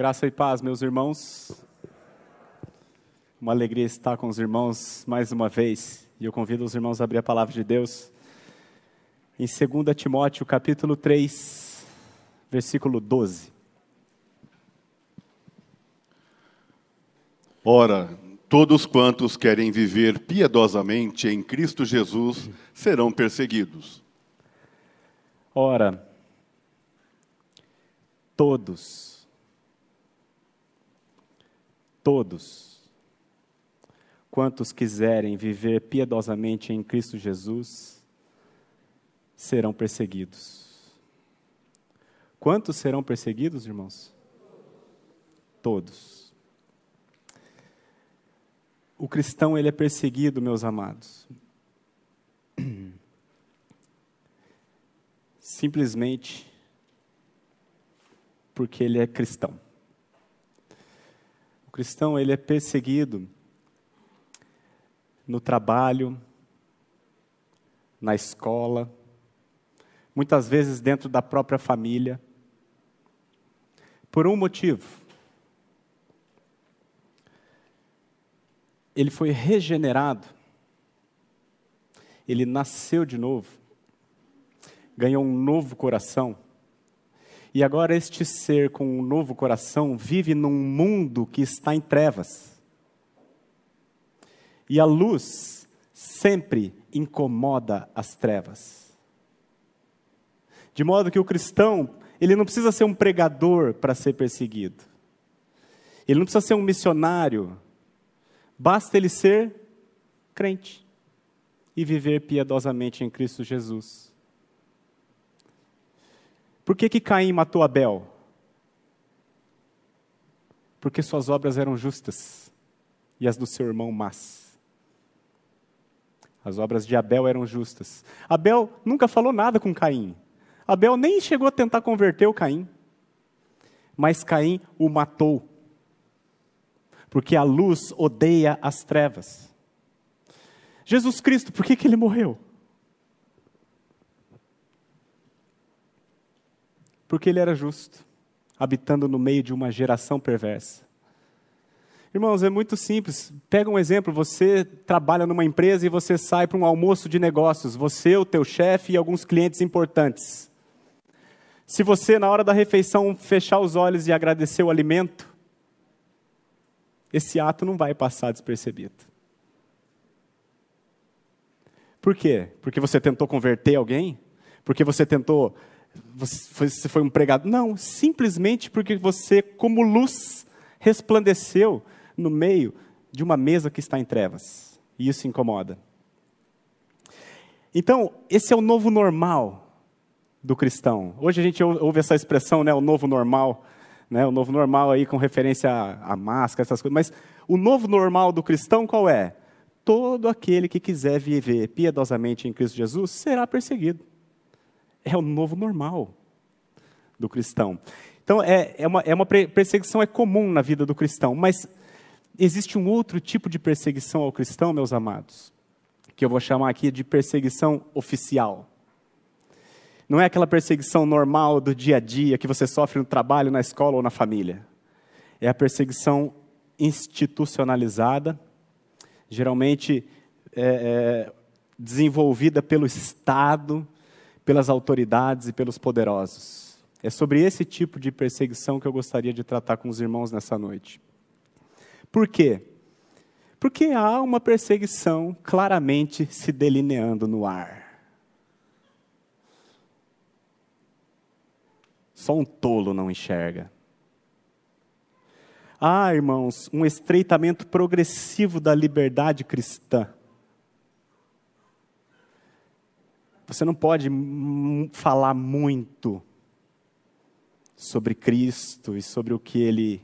Graça e paz, meus irmãos. Uma alegria estar com os irmãos mais uma vez. E eu convido os irmãos a abrir a palavra de Deus em 2 Timóteo, capítulo 3, versículo 12. Ora, todos quantos querem viver piedosamente em Cristo Jesus serão perseguidos. Ora, todos, todos, quantos quiserem viver piedosamente em Cristo Jesus, serão perseguidos. Quantos serão perseguidos, irmãos? Todos. O cristão ele é perseguido, meus amados. Simplesmente porque ele é cristão. O cristão ele é perseguido no trabalho, na escola, muitas vezes dentro da própria família, por um motivo. Ele foi regenerado, ele nasceu de novo, ganhou um novo coração e agora este ser com um novo coração vive num mundo que está em trevas. E a luz sempre incomoda as trevas. De modo que o cristão, ele não precisa ser um pregador para ser perseguido. Ele não precisa ser um missionário. Basta ele ser crente e viver piedosamente em Cristo Jesus. Por que, que Caim matou Abel? Porque suas obras eram justas e as do seu irmão más. As obras de Abel eram justas. Abel nunca falou nada com Caim. Abel nem chegou a tentar converter o Caim. Mas Caim o matou. Porque a luz odeia as trevas. Jesus Cristo, por que, que ele morreu? Porque ele era justo, habitando no meio de uma geração perversa. Irmãos, é muito simples. Pega um exemplo: você trabalha numa empresa e você sai para um almoço de negócios, você, o teu chefe e alguns clientes importantes. Se você, na hora da refeição, fechar os olhos e agradecer o alimento, esse ato não vai passar despercebido. Por quê? Porque você tentou converter alguém? Porque você tentou você foi um pregado. Não, simplesmente porque você, como luz, resplandeceu no meio de uma mesa que está em trevas. E isso incomoda. Então, esse é o novo normal do cristão. Hoje a gente ouve essa expressão, né, o novo normal, né, o novo normal aí com referência à, máscara, essas coisas. Mas o novo normal do cristão qual é? Todo aquele que quiser viver piedosamente em Cristo Jesus será perseguido. É o novo normal do cristão. Então, é, é, uma, é uma perseguição é comum na vida do cristão, mas existe um outro tipo de perseguição ao cristão, meus amados, que eu vou chamar aqui de perseguição oficial. Não é aquela perseguição normal do dia a dia que você sofre no trabalho, na escola ou na família. É a perseguição institucionalizada, geralmente é, é, desenvolvida pelo Estado, pelas autoridades e pelos poderosos. É sobre esse tipo de perseguição que eu gostaria de tratar com os irmãos nessa noite. Por quê? Porque há uma perseguição claramente se delineando no ar. Só um tolo não enxerga. Há, irmãos, um estreitamento progressivo da liberdade cristã. Você não pode falar muito sobre Cristo e sobre o que ele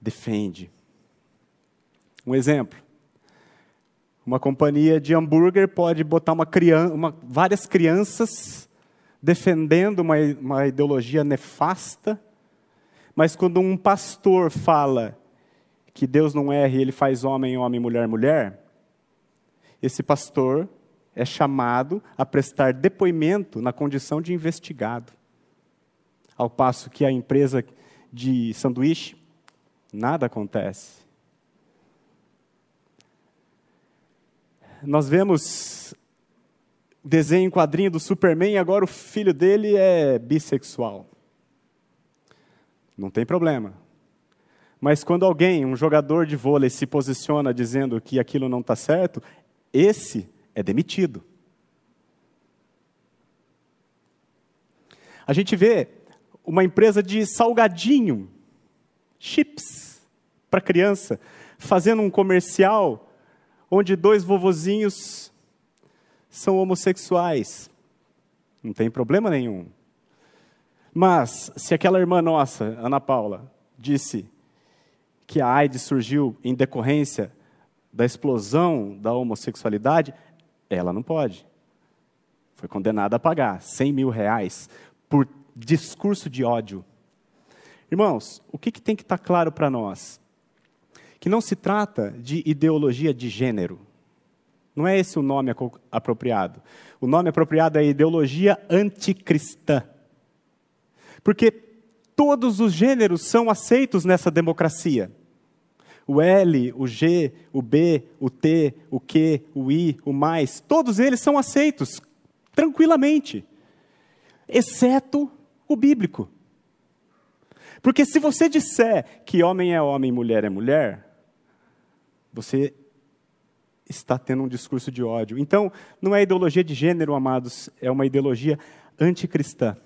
defende. Um exemplo. Uma companhia de hambúrguer pode botar uma criança, uma, várias crianças defendendo uma, uma ideologia nefasta, mas quando um pastor fala que Deus não erra e ele faz homem, homem, mulher, mulher, esse pastor é chamado a prestar depoimento na condição de investigado. Ao passo que a empresa de sanduíche, nada acontece. Nós vemos desenho em quadrinho do Superman e agora o filho dele é bissexual. Não tem problema. Mas quando alguém, um jogador de vôlei, se posiciona dizendo que aquilo não está certo, esse é demitido. A gente vê uma empresa de salgadinho, chips para criança, fazendo um comercial onde dois vovozinhos são homossexuais. Não tem problema nenhum. Mas, se aquela irmã nossa, Ana Paula, disse que a AIDS surgiu em decorrência da explosão da homossexualidade, ela não pode. Foi condenada a pagar 100 mil reais por discurso de ódio. Irmãos, o que, que tem que estar claro para nós? Que não se trata de ideologia de gênero. Não é esse o nome apropriado. O nome apropriado é ideologia anticristã. Porque todos os gêneros são aceitos nessa democracia. O L, o G, o B, o T, o Q, o I, o mais, todos eles são aceitos tranquilamente, exceto o bíblico. Porque se você disser que homem é homem mulher é mulher, você está tendo um discurso de ódio. Então, não é ideologia de gênero, amados, é uma ideologia anticristã.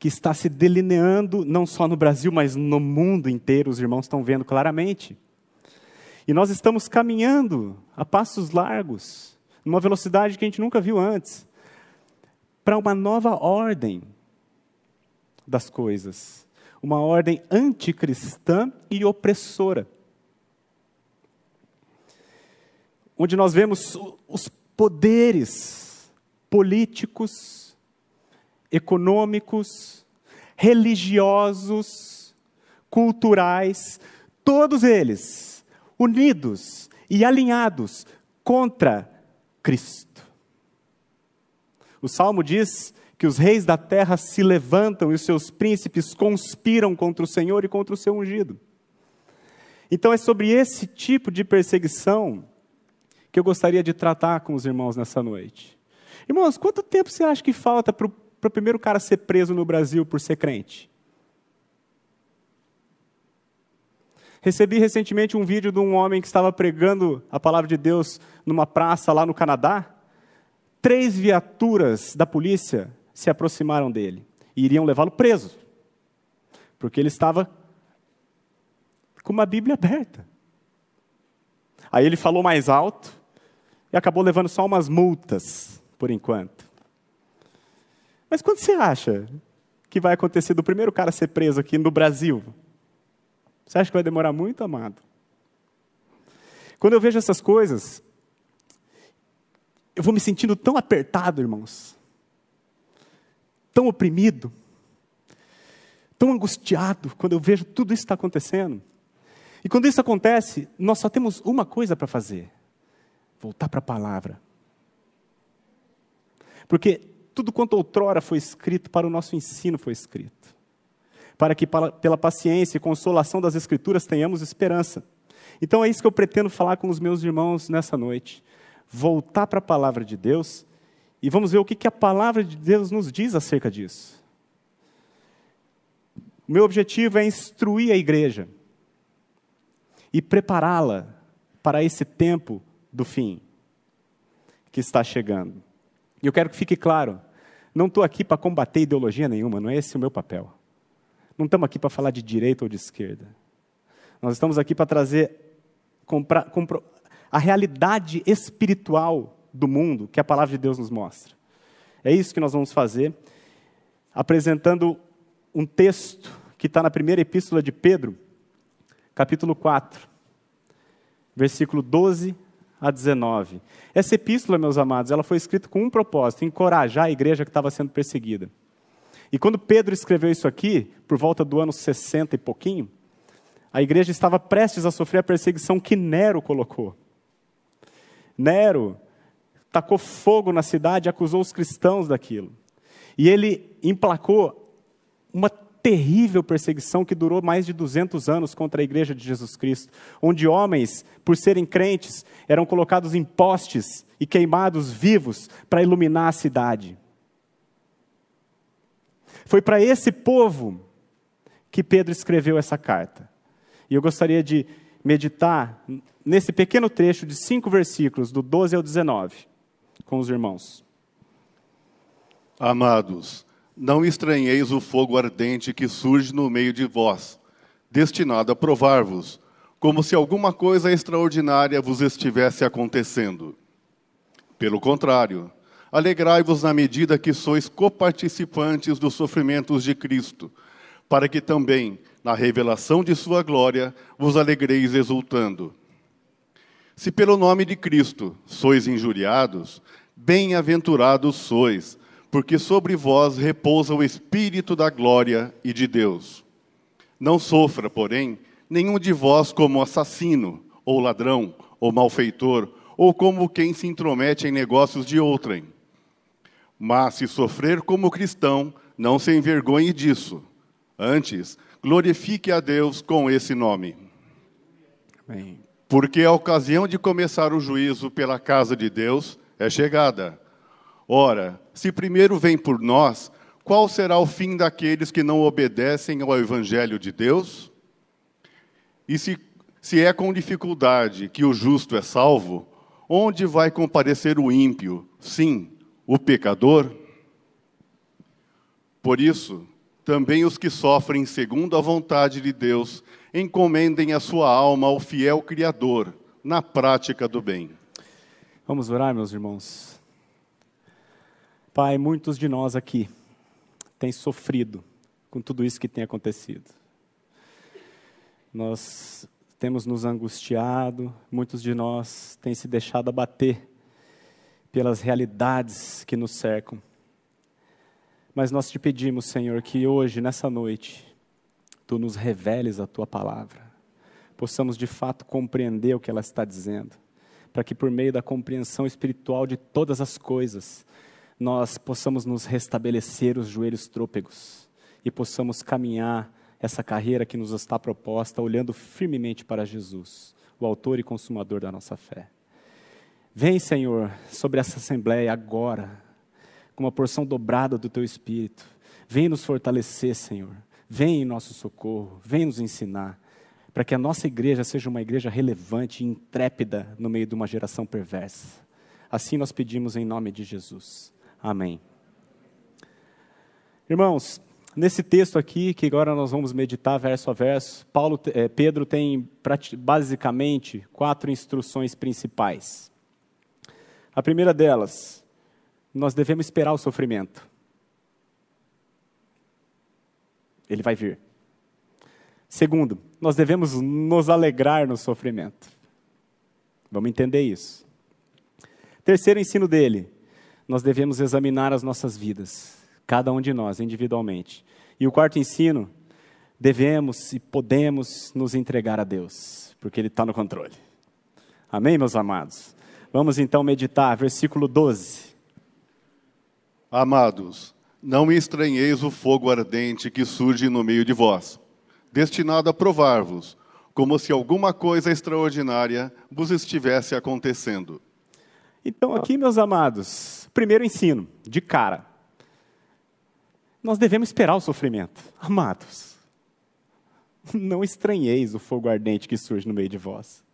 Que está se delineando não só no Brasil, mas no mundo inteiro, os irmãos estão vendo claramente. E nós estamos caminhando a passos largos, numa velocidade que a gente nunca viu antes, para uma nova ordem das coisas. Uma ordem anticristã e opressora. onde nós vemos os poderes políticos, econômicos, religiosos, culturais, todos eles unidos e alinhados contra Cristo. O salmo diz que os reis da terra se levantam e os seus príncipes conspiram contra o Senhor e contra o seu ungido. Então é sobre esse tipo de perseguição que eu gostaria de tratar com os irmãos nessa noite. Irmãos, quanto tempo você acha que falta para o primeiro cara ser preso no Brasil por ser crente? Recebi recentemente um vídeo de um homem que estava pregando a palavra de Deus numa praça lá no Canadá. Três viaturas da polícia se aproximaram dele e iriam levá-lo preso, porque ele estava com uma Bíblia aberta. Aí ele falou mais alto, e acabou levando só umas multas, por enquanto. Mas quando você acha que vai acontecer do primeiro cara ser preso aqui no Brasil? Você acha que vai demorar muito, amado? Quando eu vejo essas coisas, eu vou me sentindo tão apertado, irmãos, tão oprimido, tão angustiado quando eu vejo tudo isso está acontecendo. E quando isso acontece, nós só temos uma coisa para fazer: voltar para a palavra. Porque tudo quanto outrora foi escrito para o nosso ensino foi escrito. Para que pela paciência e consolação das Escrituras tenhamos esperança. Então é isso que eu pretendo falar com os meus irmãos nessa noite. Voltar para a palavra de Deus e vamos ver o que, que a palavra de Deus nos diz acerca disso. O meu objetivo é instruir a igreja e prepará-la para esse tempo do fim que está chegando. E eu quero que fique claro: não estou aqui para combater ideologia nenhuma, não é esse o meu papel. Não estamos aqui para falar de direita ou de esquerda. Nós estamos aqui para trazer compra, compro, a realidade espiritual do mundo que a palavra de Deus nos mostra. É isso que nós vamos fazer, apresentando um texto que está na primeira epístola de Pedro, capítulo 4, versículo 12 a 19. Essa epístola, meus amados, ela foi escrita com um propósito: encorajar a igreja que estava sendo perseguida. E quando Pedro escreveu isso aqui, por volta do ano 60 e pouquinho, a igreja estava prestes a sofrer a perseguição que Nero colocou. Nero tacou fogo na cidade acusou os cristãos daquilo. E ele emplacou uma terrível perseguição que durou mais de 200 anos contra a igreja de Jesus Cristo, onde homens, por serem crentes, eram colocados em postes e queimados vivos para iluminar a cidade. Foi para esse povo que Pedro escreveu essa carta. E eu gostaria de meditar nesse pequeno trecho de cinco versículos, do 12 ao 19, com os irmãos. Amados, não estranheis o fogo ardente que surge no meio de vós, destinado a provar-vos, como se alguma coisa extraordinária vos estivesse acontecendo. Pelo contrário, alegrai-vos na medida que sois coparticipantes dos sofrimentos de Cristo, para que também, na revelação de sua glória, vos alegreis exultando. Se pelo nome de Cristo sois injuriados, bem-aventurados sois, porque sobre vós repousa o Espírito da glória e de Deus. Não sofra, porém, nenhum de vós como assassino, ou ladrão, ou malfeitor, ou como quem se intromete em negócios de outrem. Mas se sofrer como cristão, não se envergonhe disso. Antes, glorifique a Deus com esse nome. Amém. Porque a ocasião de começar o juízo pela casa de Deus é chegada Ora, se primeiro vem por nós, qual será o fim daqueles que não obedecem ao Evangelho de Deus? E se, se é com dificuldade que o justo é salvo, onde vai comparecer o ímpio? Sim, o pecador? Por isso, também os que sofrem segundo a vontade de Deus encomendem a sua alma ao fiel Criador na prática do bem. Vamos orar, meus irmãos. Pai, muitos de nós aqui têm sofrido com tudo isso que tem acontecido. Nós temos nos angustiado, muitos de nós têm se deixado abater pelas realidades que nos cercam. Mas nós te pedimos, Senhor, que hoje, nessa noite, tu nos reveles a tua palavra, possamos de fato compreender o que ela está dizendo, para que por meio da compreensão espiritual de todas as coisas, nós possamos nos restabelecer os joelhos trôpegos e possamos caminhar essa carreira que nos está proposta olhando firmemente para Jesus, o autor e consumador da nossa fé. Vem, Senhor, sobre essa assembleia agora, com uma porção dobrada do teu espírito. Vem nos fortalecer, Senhor. Vem em nosso socorro, vem nos ensinar, para que a nossa igreja seja uma igreja relevante e intrépida no meio de uma geração perversa. Assim nós pedimos em nome de Jesus. Amém. Irmãos, nesse texto aqui, que agora nós vamos meditar verso a verso, Paulo, eh, Pedro tem basicamente quatro instruções principais. A primeira delas, nós devemos esperar o sofrimento. Ele vai vir. Segundo, nós devemos nos alegrar no sofrimento. Vamos entender isso. Terceiro ensino dele, nós devemos examinar as nossas vidas, cada um de nós, individualmente. E o quarto ensino, devemos e podemos nos entregar a Deus, porque Ele está no controle. Amém, meus amados? Vamos então meditar, versículo 12. Amados, não estranheis o fogo ardente que surge no meio de vós, destinado a provar-vos, como se alguma coisa extraordinária vos estivesse acontecendo. Então, aqui, meus amados, Primeiro ensino, de cara. Nós devemos esperar o sofrimento. Amados, não estranheis o fogo ardente que surge no meio de vós.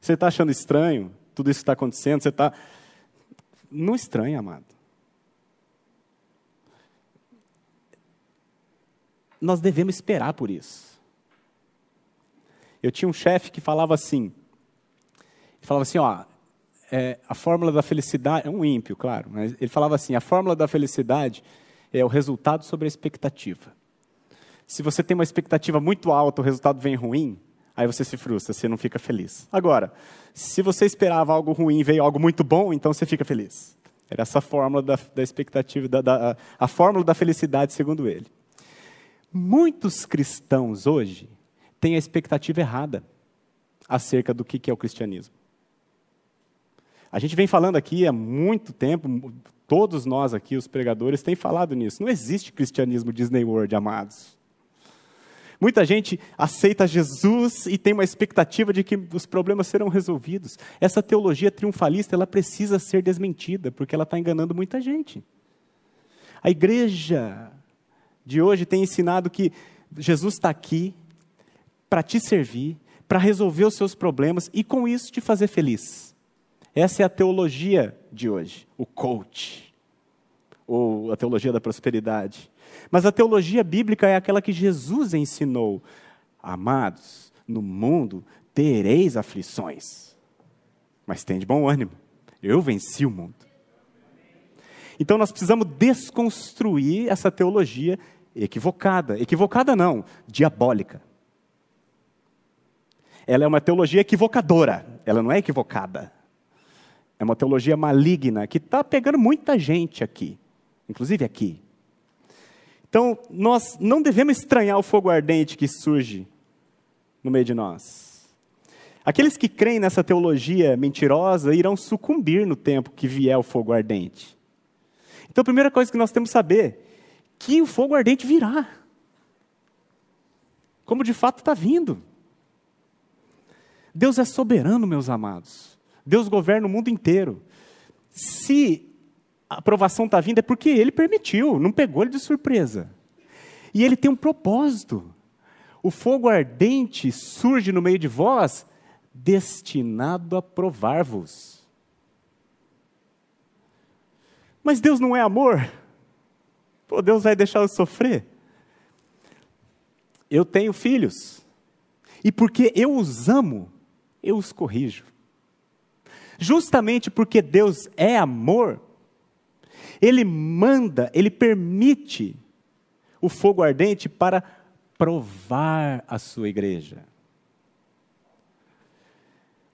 Você está achando estranho tudo isso que está acontecendo? Você está. Não estranha, amado. Nós devemos esperar por isso. Eu tinha um chefe que falava assim. Falava assim: ó, é, a fórmula da felicidade, é um ímpio, claro, mas ele falava assim: a fórmula da felicidade é o resultado sobre a expectativa. Se você tem uma expectativa muito alta, o resultado vem ruim, aí você se frustra, você não fica feliz. Agora, se você esperava algo ruim e veio algo muito bom, então você fica feliz. Era essa fórmula da, da expectativa, da, da, a fórmula da felicidade, segundo ele. Muitos cristãos hoje têm a expectativa errada acerca do que é o cristianismo. A gente vem falando aqui há muito tempo, Todos nós aqui, os pregadores, têm falado nisso. Não existe cristianismo Disney World, amados. Muita gente aceita Jesus e tem uma expectativa de que os problemas serão resolvidos. Essa teologia triunfalista ela precisa ser desmentida, porque ela está enganando muita gente. A igreja de hoje tem ensinado que Jesus está aqui para te servir, para resolver os seus problemas e com isso te fazer feliz. Essa é a teologia de hoje, o coach, ou a teologia da prosperidade. Mas a teologia bíblica é aquela que Jesus ensinou. Amados, no mundo tereis aflições, mas tem de bom ânimo. Eu venci o mundo. Então nós precisamos desconstruir essa teologia equivocada. Equivocada não, diabólica. Ela é uma teologia equivocadora, ela não é equivocada. É uma teologia maligna que está pegando muita gente aqui, inclusive aqui. Então, nós não devemos estranhar o fogo ardente que surge no meio de nós. Aqueles que creem nessa teologia mentirosa irão sucumbir no tempo que vier o fogo ardente. Então, a primeira coisa que nós temos que saber que o fogo ardente virá. Como de fato está vindo. Deus é soberano, meus amados. Deus governa o mundo inteiro. Se a aprovação está vindo, é porque Ele permitiu, não pegou ele de surpresa. E Ele tem um propósito. O fogo ardente surge no meio de vós, destinado a provar-vos. Mas Deus não é amor? Pô, Deus vai deixar eu sofrer? Eu tenho filhos. E porque eu os amo, eu os corrijo. Justamente porque Deus é amor, Ele manda, Ele permite o fogo ardente para provar a sua igreja.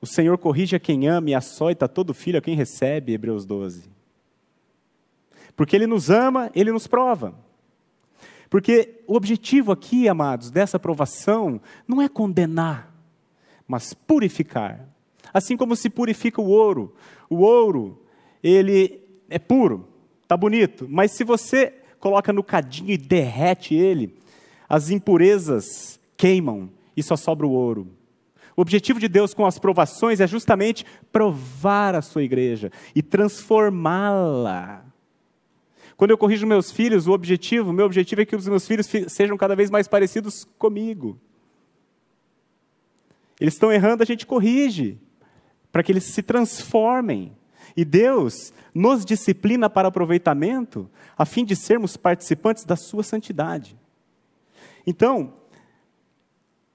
O Senhor corrige a quem ama e açoita todo filho a quem recebe, Hebreus 12. Porque Ele nos ama, Ele nos prova. Porque o objetivo aqui, amados, dessa provação não é condenar, mas purificar. Assim como se purifica o ouro. O ouro, ele é puro, tá bonito, mas se você coloca no cadinho e derrete ele, as impurezas queimam e só sobra o ouro. O objetivo de Deus com as provações é justamente provar a sua igreja e transformá-la quando eu corrijo meus filhos, o objetivo, meu objetivo é que os meus filhos sejam cada vez mais parecidos comigo. Eles estão errando, a gente corrige, para que eles se transformem. E Deus nos disciplina para aproveitamento, a fim de sermos participantes da sua santidade. Então,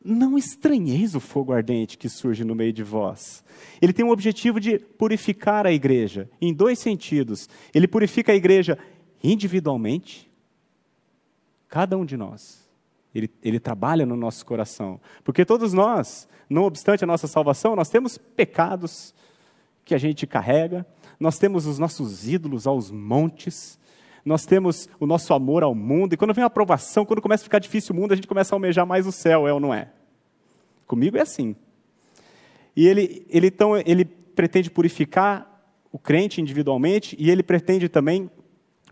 não estranheis o fogo ardente que surge no meio de vós. Ele tem o objetivo de purificar a igreja, em dois sentidos. Ele purifica a igreja individualmente, cada um de nós. Ele, ele trabalha no nosso coração. Porque todos nós, não obstante a nossa salvação, nós temos pecados que a gente carrega, nós temos os nossos ídolos aos montes, nós temos o nosso amor ao mundo, e quando vem a aprovação, quando começa a ficar difícil o mundo, a gente começa a almejar mais o céu, é ou não é? Comigo é assim. E ele, ele então, ele pretende purificar o crente individualmente, e ele pretende também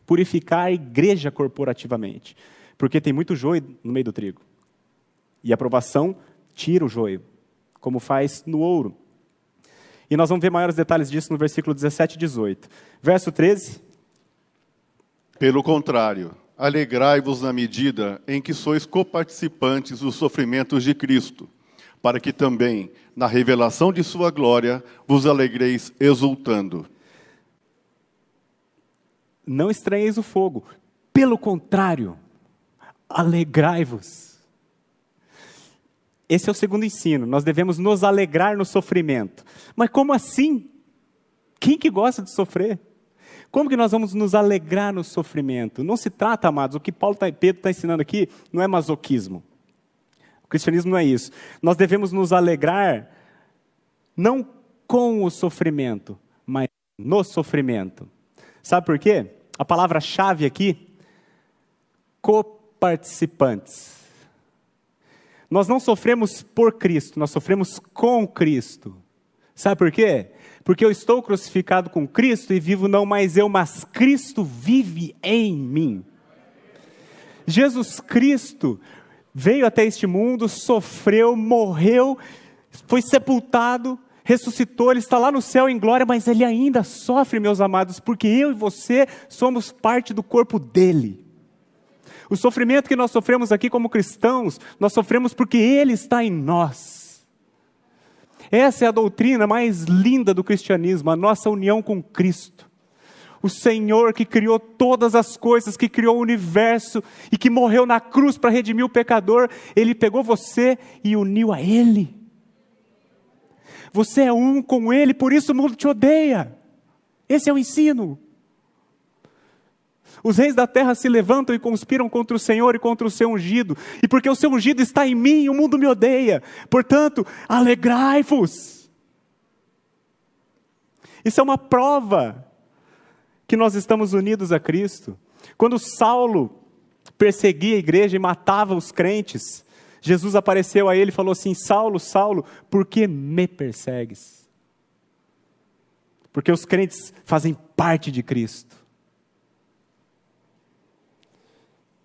purificar a igreja corporativamente. Porque tem muito joio no meio do trigo. E a aprovação tira o joio, como faz no ouro. E nós vamos ver maiores detalhes disso no versículo 17 e 18. Verso 13. Pelo contrário, alegrai-vos na medida em que sois coparticipantes dos sofrimentos de Cristo, para que também, na revelação de sua glória, vos alegreis exultando. Não estranheis o fogo. Pelo contrário, alegrai-vos. Esse é o segundo ensino. Nós devemos nos alegrar no sofrimento. Mas como assim? Quem que gosta de sofrer? Como que nós vamos nos alegrar no sofrimento? Não se trata, amados, o que Paulo tá, Pedro está ensinando aqui não é masoquismo. O cristianismo não é isso. Nós devemos nos alegrar não com o sofrimento, mas no sofrimento. Sabe por quê? A palavra-chave aqui, coparticipantes. Nós não sofremos por Cristo, nós sofremos com Cristo. Sabe por quê? Porque eu estou crucificado com Cristo e vivo não mais eu, mas Cristo vive em mim. Jesus Cristo veio até este mundo, sofreu, morreu, foi sepultado, ressuscitou, ele está lá no céu em glória, mas ele ainda sofre, meus amados, porque eu e você somos parte do corpo dele. O sofrimento que nós sofremos aqui como cristãos, nós sofremos porque ele está em nós. Essa é a doutrina mais linda do cristianismo, a nossa união com Cristo. O Senhor que criou todas as coisas, que criou o universo e que morreu na cruz para redimir o pecador, ele pegou você e uniu a ele. Você é um com Ele, por isso o mundo te odeia. Esse é o ensino. Os reis da terra se levantam e conspiram contra o Senhor e contra o seu ungido, e porque o seu ungido está em mim, o mundo me odeia. Portanto, alegrai-vos. Isso é uma prova que nós estamos unidos a Cristo. Quando Saulo perseguia a igreja e matava os crentes, Jesus apareceu a ele e falou assim: Saulo, Saulo, por que me persegues? Porque os crentes fazem parte de Cristo.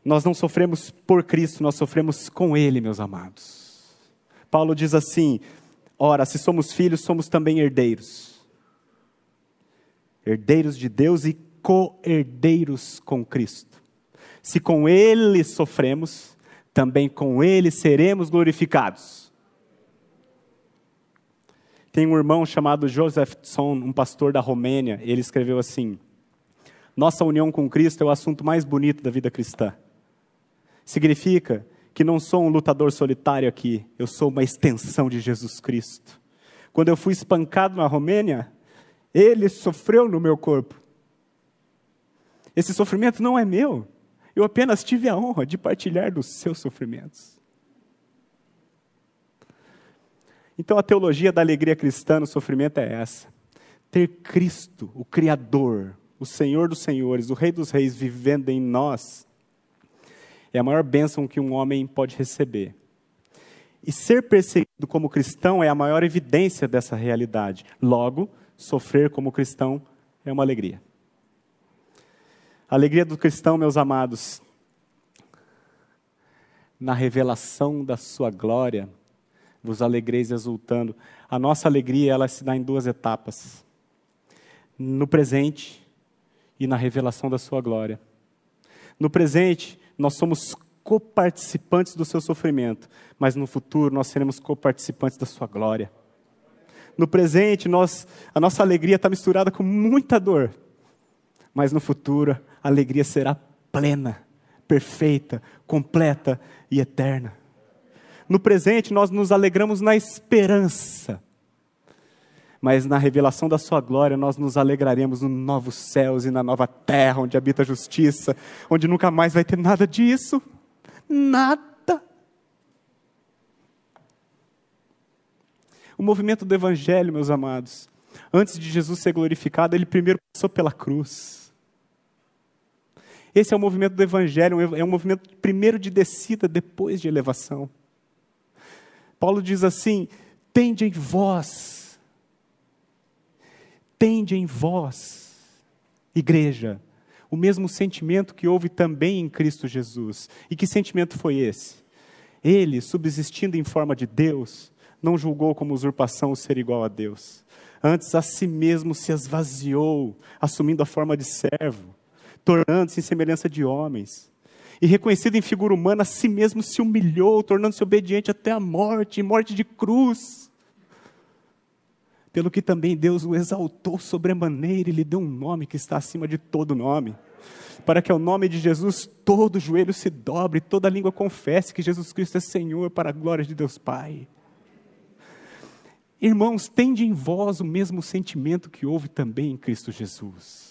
Nós não sofremos por Cristo, nós sofremos com Ele, meus amados. Paulo diz assim: ora, se somos filhos, somos também herdeiros. Herdeiros de Deus e co-herdeiros com Cristo. Se com Ele sofremos, também com ele seremos glorificados. Tem um irmão chamado Joseph Tson, um pastor da Romênia, ele escreveu assim: Nossa união com Cristo é o assunto mais bonito da vida cristã. Significa que não sou um lutador solitário aqui, eu sou uma extensão de Jesus Cristo. Quando eu fui espancado na Romênia, ele sofreu no meu corpo. Esse sofrimento não é meu, eu apenas tive a honra de partilhar dos seus sofrimentos. Então a teologia da alegria cristã no sofrimento é essa: ter Cristo, o Criador, o Senhor dos Senhores, o Rei dos Reis vivendo em nós, é a maior bênção que um homem pode receber. E ser perseguido como cristão é a maior evidência dessa realidade. Logo, sofrer como cristão é uma alegria. A alegria do cristão, meus amados, na revelação da sua glória, vos alegreis exultando. A nossa alegria, ela se dá em duas etapas. No presente e na revelação da sua glória. No presente, nós somos coparticipantes do seu sofrimento, mas no futuro nós seremos coparticipantes da sua glória. No presente, nós, a nossa alegria está misturada com muita dor, mas no futuro a alegria será plena, perfeita, completa e eterna. No presente, nós nos alegramos na esperança, mas na revelação da Sua glória, nós nos alegraremos nos novos céus e na nova terra, onde habita a justiça, onde nunca mais vai ter nada disso. Nada. O movimento do Evangelho, meus amados, antes de Jesus ser glorificado, ele primeiro passou pela cruz. Esse é o movimento do Evangelho, é um movimento primeiro de descida, depois de elevação. Paulo diz assim: tende em vós, tende em vós, igreja, o mesmo sentimento que houve também em Cristo Jesus. E que sentimento foi esse? Ele, subsistindo em forma de Deus, não julgou como usurpação o ser igual a Deus. Antes a si mesmo se esvaziou, assumindo a forma de servo tornando-se em semelhança de homens. E reconhecido em figura humana, a si mesmo se humilhou, tornando-se obediente até a morte, morte de cruz. Pelo que também Deus o exaltou sobremaneira e lhe deu um nome que está acima de todo nome, para que ao nome de Jesus todo joelho se dobre, toda língua confesse que Jesus Cristo é Senhor, para a glória de Deus Pai. Irmãos, tende em vós o mesmo sentimento que houve também em Cristo Jesus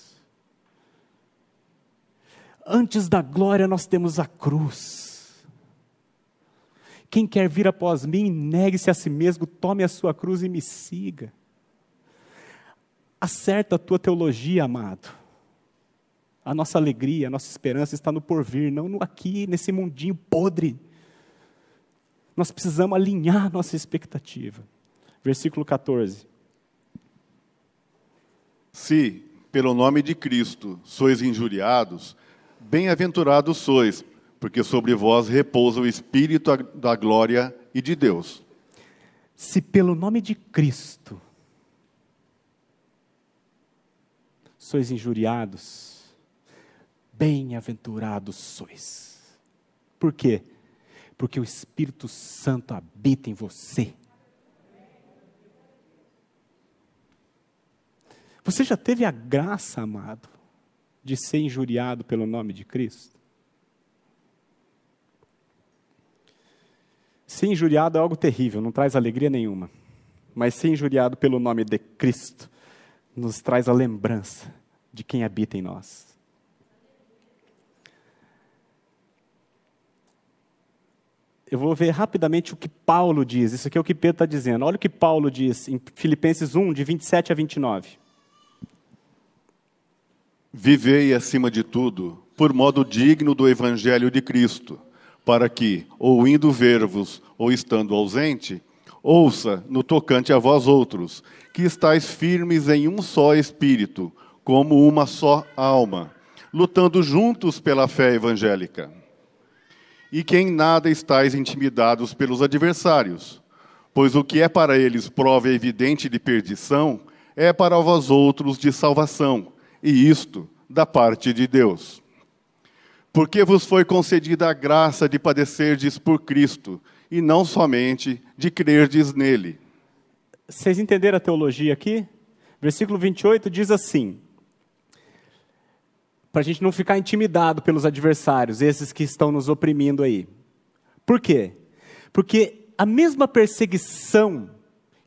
Antes da glória nós temos a cruz. Quem quer vir após mim, negue-se a si mesmo, tome a sua cruz e me siga. Acerta a tua teologia, amado. A nossa alegria, a nossa esperança está no porvir, não no aqui, nesse mundinho podre. Nós precisamos alinhar a nossa expectativa. Versículo 14. Se, pelo nome de Cristo, sois injuriados, bem-aventurados sois, porque sobre vós repousa o Espírito da glória e de Deus. Se pelo nome de Cristo sois injuriados, bem-aventurados sois. Por quê? Porque o Espírito Santo habita em você. Você já teve a graça, amado, de ser injuriado pelo nome de Cristo? Ser injuriado é algo terrível, não traz alegria nenhuma. Mas ser injuriado pelo nome de Cristo nos traz a lembrança de quem habita em nós. Eu vou ver rapidamente o que Paulo diz. Isso aqui é o que Pedro está dizendo. Olha o que Paulo diz em Filipenses 1, de 27 a 29. Vivei acima de tudo, por modo digno do Evangelho de Cristo, para que, ou indo ver-vos, ou estando ausente, ouça no tocante a vós outros, que estáis firmes em um só espírito, como uma só alma, lutando juntos pela fé evangélica. E que em nada estáis intimidados pelos adversários, pois o que é para eles prova evidente de perdição, é para vós outros de salvação, e isto da parte de Deus. Porque vos foi concedida a graça de padecerdes por Cristo, e não somente de crerdes nele. Vocês entenderam a teologia aqui? Versículo 28 diz assim: para a gente não ficar intimidado pelos adversários, esses que estão nos oprimindo aí. Por quê? Porque a mesma perseguição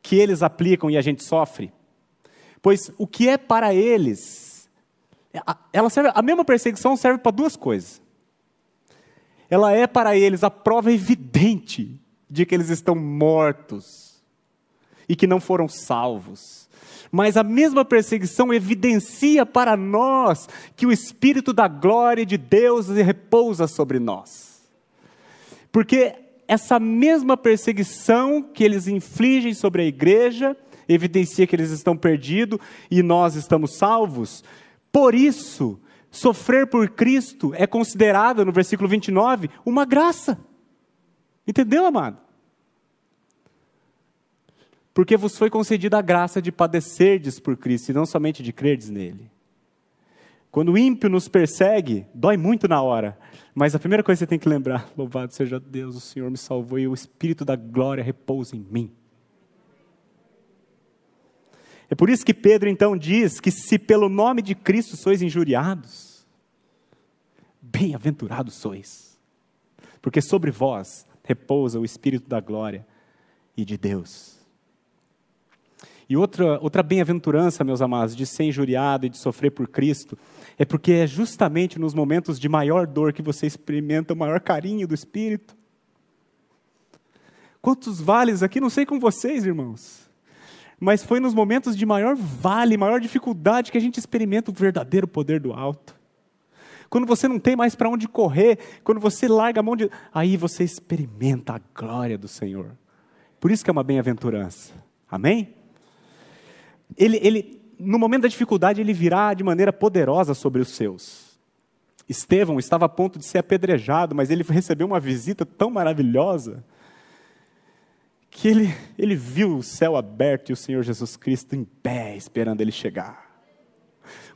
que eles aplicam e a gente sofre, pois o que é para eles, ela serve, a mesma perseguição serve para duas coisas. Ela é para eles a prova evidente de que eles estão mortos e que não foram salvos mas a mesma perseguição evidencia para nós que o Espírito da glória de Deus repousa sobre nós. Porque essa mesma perseguição que eles infligem sobre a igreja evidencia que eles estão perdidos e nós estamos salvos. Por isso, sofrer por Cristo é considerado, no versículo 29, uma graça. Entendeu, amado? porque vos foi concedida a graça de padecerdes por Cristo e não somente de crerdes nele. Quando o ímpio nos persegue, dói muito na hora, mas a primeira coisa que você tem que lembrar: louvado seja Deus, o Senhor me salvou e o Espírito da glória repousa em mim. É por isso que Pedro então diz que se pelo nome de Cristo sois injuriados, bem-aventurados sois, porque sobre vós repousa o Espírito da glória e de Deus. E outra, outra bem-aventurança, meus amados, de ser injuriado e de sofrer por Cristo, é porque é justamente nos momentos de maior dor que você experimenta o maior carinho do Espírito. Quantos vales aqui, não sei com vocês, irmãos, mas foi nos momentos de maior vale, maior dificuldade que a gente experimenta o verdadeiro poder do alto. Quando você não tem mais para onde correr, quando você larga a mão de. Aí você experimenta a glória do Senhor. Por isso que é uma bem-aventurança. Amém? ele, ele, no momento da dificuldade, ele virá de maneira poderosa sobre os seus. Estevão estava a ponto de ser apedrejado, mas ele recebeu uma visita tão maravilhosa que ele, ele viu o céu aberto e o Senhor Jesus Cristo em pé, esperando ele chegar.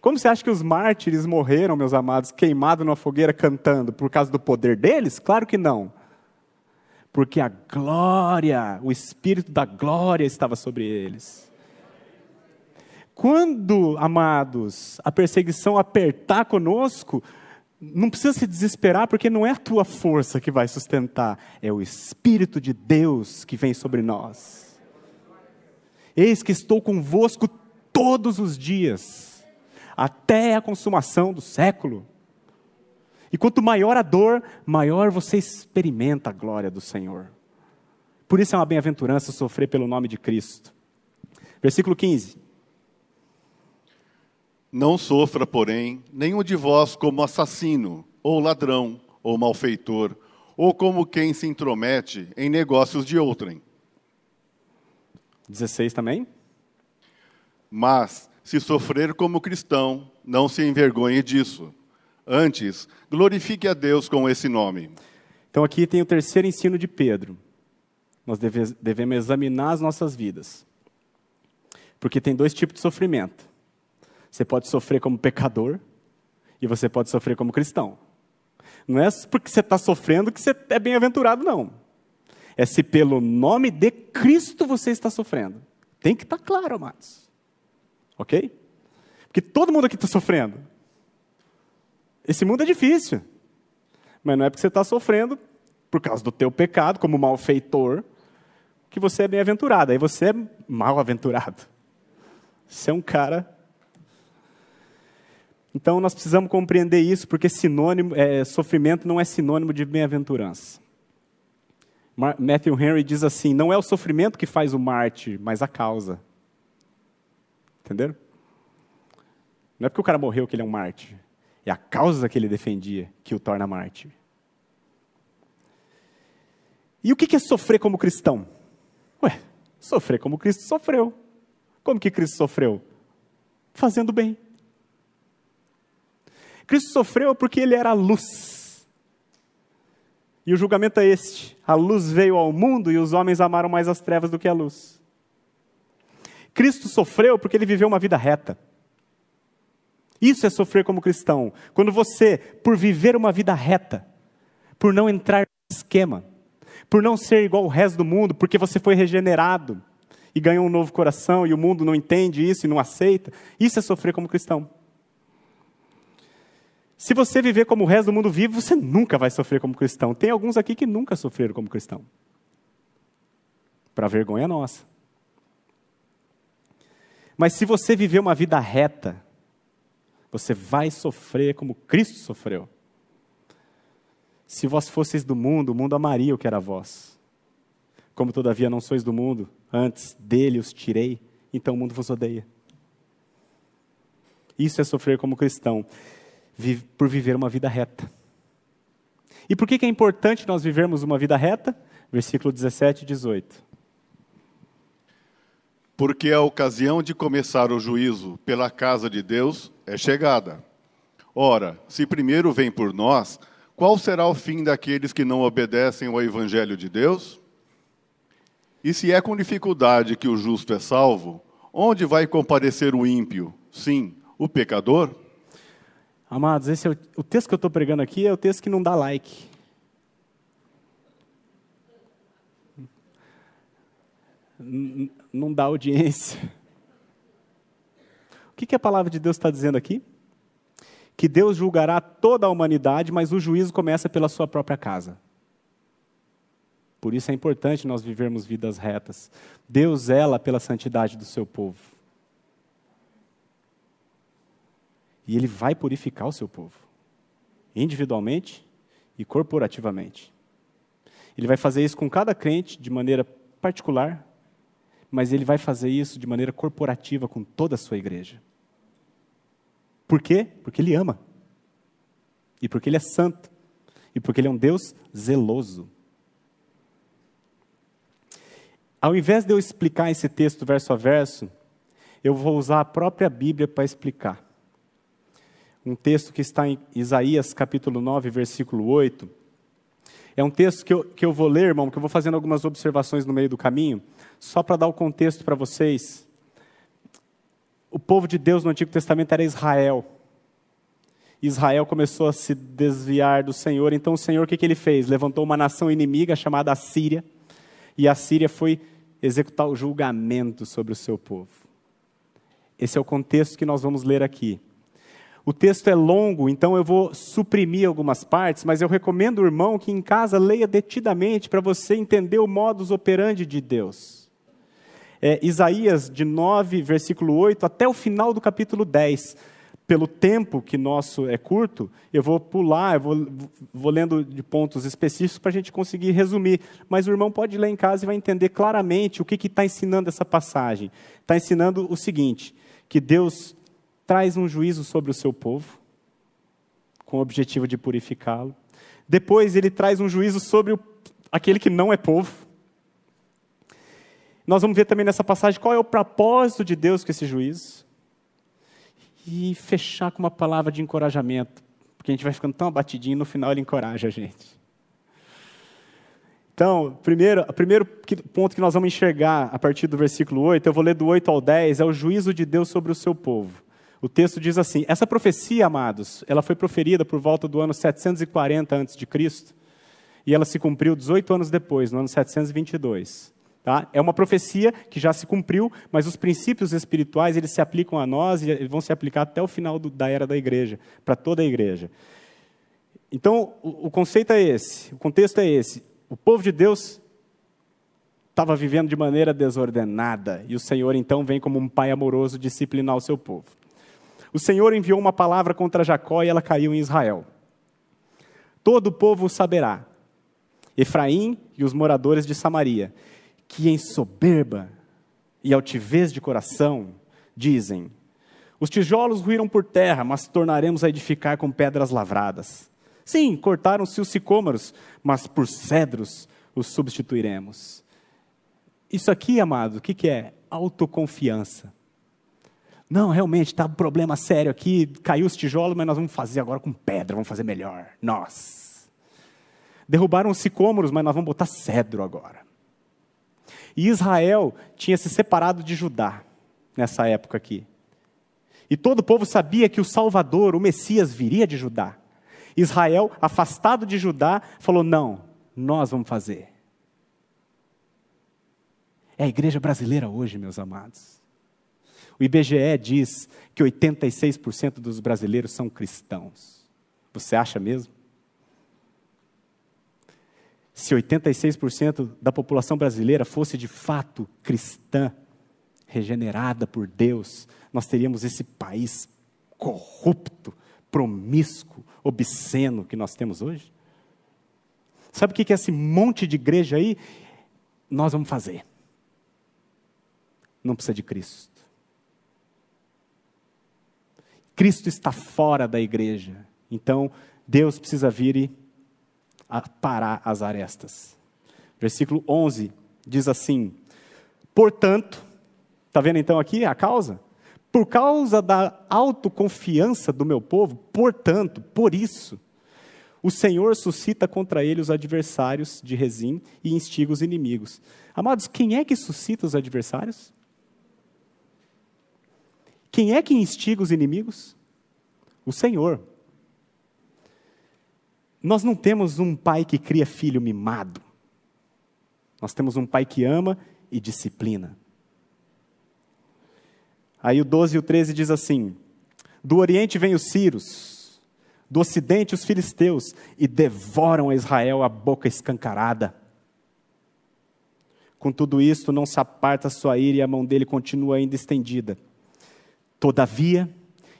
Como você acha que os mártires morreram, meus amados, queimados numa fogueira cantando por causa do poder deles? Claro que não. Porque a glória, o Espírito da glória estava sobre eles. Quando, amados, a perseguição apertar conosco, não precisa se desesperar, porque não é a tua força que vai sustentar, é o Espírito de Deus que vem sobre nós. Eis que estou convosco todos os dias, até a consumação do século. E quanto maior a dor, maior você experimenta a glória do Senhor. Por isso é uma bem-aventurança sofrer pelo nome de Cristo. Versículo 15. Não sofra, porém, nenhum de vós como assassino, ou ladrão, ou malfeitor, ou como quem se intromete em negócios de outrem. 16 também? Mas, Se sofrer como cristão, não se envergonhe disso. Antes, glorifique a Deus com esse nome. Então aqui tem o terceiro ensino de Pedro. Nós deve, devemos examinar as nossas vidas. Porque tem dois tipos de sofrimento. Você pode sofrer como pecador e você pode sofrer como cristão. Não é porque você está sofrendo que você é bem-aventurado, não. É se pelo nome de Cristo você está sofrendo. Tem que estar tá claro, amados. Ok? Porque todo mundo aqui está sofrendo. Esse mundo é difícil. Mas não é porque você está sofrendo por causa do teu pecado, como malfeitor, que você é bem-aventurado. Aí você é mal-aventurado. Você é um cara. Então nós precisamos compreender isso, porque sinônimo, é, sofrimento não é sinônimo de bem-aventurança. Matthew Henry diz assim: não é o sofrimento que faz o mártir, mas a causa. Entenderam? Não é porque o cara morreu que ele é um mártir. É a causa que ele defendia que o torna mártir. E o que é sofrer como cristão? Ué, sofrer como Cristo sofreu. Como que Cristo sofreu? Fazendo bem. Cristo sofreu porque ele era a luz. E o julgamento é este: a luz veio ao mundo e os homens amaram mais as trevas do que a luz. Cristo sofreu porque ele viveu uma vida reta. Isso é sofrer como cristão. Quando você, por viver uma vida reta, por não entrar no esquema, por não ser igual ao resto do mundo, porque você foi regenerado e ganhou um novo coração e o mundo não entende isso e não aceita, isso é sofrer como cristão. Se você viver como o resto do mundo vive, você nunca vai sofrer como cristão. Tem alguns aqui que nunca sofreram como cristão. Para vergonha nossa. Mas se você viver uma vida reta, você vai sofrer como Cristo sofreu. Se vós fosseis do mundo, o mundo amaria o que era vós. Como todavia não sois do mundo, antes dele os tirei, então o mundo vos odeia. Isso é sofrer como cristão, por viver uma vida reta. E por que é importante nós vivermos uma vida reta? Versículo 17 e 18. Porque a ocasião de começar o juízo pela casa de Deus é chegada. Ora, se primeiro vem por nós, qual será o fim daqueles que não obedecem ao Evangelho de Deus? E se é com dificuldade que o justo é salvo, onde vai comparecer o ímpio? Sim, o pecador? Amados, esse é o, o texto que eu estou pregando aqui é o texto que não dá like. não dá audiência. O que, que a palavra de Deus está dizendo aqui? Que Deus julgará toda a humanidade, mas o juízo começa pela sua própria casa. Por isso é importante nós vivermos vidas retas. Deus zela pela santidade do seu povo. E Ele vai purificar o seu povo, individualmente e corporativamente. Ele vai fazer isso com cada crente de maneira particular mas ele vai fazer isso de maneira corporativa com toda a sua igreja. Por quê? Porque ele ama. E porque ele é santo. E porque ele é um Deus zeloso. Ao invés de eu explicar esse texto verso a verso, eu vou usar a própria Bíblia para explicar. Um texto que está em Isaías capítulo 9, versículo 8. É um texto que eu, que eu vou ler, irmão, que eu vou fazendo algumas observações no meio do caminho, só para dar o contexto para vocês. O povo de Deus no Antigo Testamento era Israel. Israel começou a se desviar do Senhor, então o Senhor o que, que ele fez? Levantou uma nação inimiga chamada Assíria, e a Síria foi executar o julgamento sobre o seu povo. Esse é o contexto que nós vamos ler aqui. O texto é longo, então eu vou suprimir algumas partes, mas eu recomendo, irmão, que em casa leia detidamente para você entender o modus operandi de Deus. É, Isaías, de 9, versículo 8, até o final do capítulo 10. Pelo tempo que nosso é curto, eu vou pular, eu vou, vou lendo de pontos específicos para a gente conseguir resumir. Mas o irmão pode ler em casa e vai entender claramente o que está ensinando essa passagem. Está ensinando o seguinte: que Deus traz um juízo sobre o seu povo, com o objetivo de purificá-lo. Depois, ele traz um juízo sobre o, aquele que não é povo. Nós vamos ver também nessa passagem qual é o propósito de Deus com esse juízo. e fechar com uma palavra de encorajamento, porque a gente vai ficando tão abatidinho e no final ele encoraja a gente. Então, primeiro, o primeiro ponto que nós vamos enxergar a partir do versículo 8, eu vou ler do 8 ao 10, é o juízo de Deus sobre o seu povo. O texto diz assim: essa profecia, amados, ela foi proferida por volta do ano 740 a.C. e ela se cumpriu 18 anos depois, no ano 722. Tá? É uma profecia que já se cumpriu, mas os princípios espirituais eles se aplicam a nós e vão se aplicar até o final do, da era da igreja, para toda a igreja. Então, o, o conceito é esse, o contexto é esse. O povo de Deus estava vivendo de maneira desordenada e o Senhor então vem como um pai amoroso disciplinar o seu povo. O Senhor enviou uma palavra contra Jacó e ela caiu em Israel. Todo o povo saberá, Efraim e os moradores de Samaria, que em soberba e altivez de coração dizem: Os tijolos ruíram por terra, mas tornaremos a edificar com pedras lavradas. Sim, cortaram-se os sicômoros, mas por cedros os substituiremos. Isso aqui, amado, o que, que é? Autoconfiança. Não, realmente, está um problema sério aqui, caiu os tijolos, mas nós vamos fazer agora com pedra, vamos fazer melhor. Nós. Derrubaram os sicômoros, mas nós vamos botar cedro agora. E Israel tinha se separado de Judá nessa época aqui. E todo o povo sabia que o Salvador, o Messias, viria de Judá. Israel, afastado de Judá, falou: não, nós vamos fazer. É a igreja brasileira hoje, meus amados. O IBGE diz que 86% dos brasileiros são cristãos. Você acha mesmo? se 86% da população brasileira fosse de fato cristã, regenerada por Deus, nós teríamos esse país corrupto, promíscuo, obsceno que nós temos hoje? Sabe o que é esse monte de igreja aí? Nós vamos fazer. Não precisa de Cristo. Cristo está fora da igreja. Então, Deus precisa vir e parar as arestas. Versículo 11 diz assim: Portanto, está vendo então aqui a causa? Por causa da autoconfiança do meu povo, portanto, por isso, o Senhor suscita contra ele os adversários de Rezim e instiga os inimigos. Amados, quem é que suscita os adversários? Quem é que instiga os inimigos? O Senhor. Nós não temos um pai que cria filho mimado. Nós temos um pai que ama e disciplina. Aí o 12 e o 13 diz assim: Do Oriente vêm os Círios, do Ocidente os filisteus, e devoram a Israel a boca escancarada. Com tudo isto, não se aparta a sua ira e a mão dele continua ainda estendida. Todavia,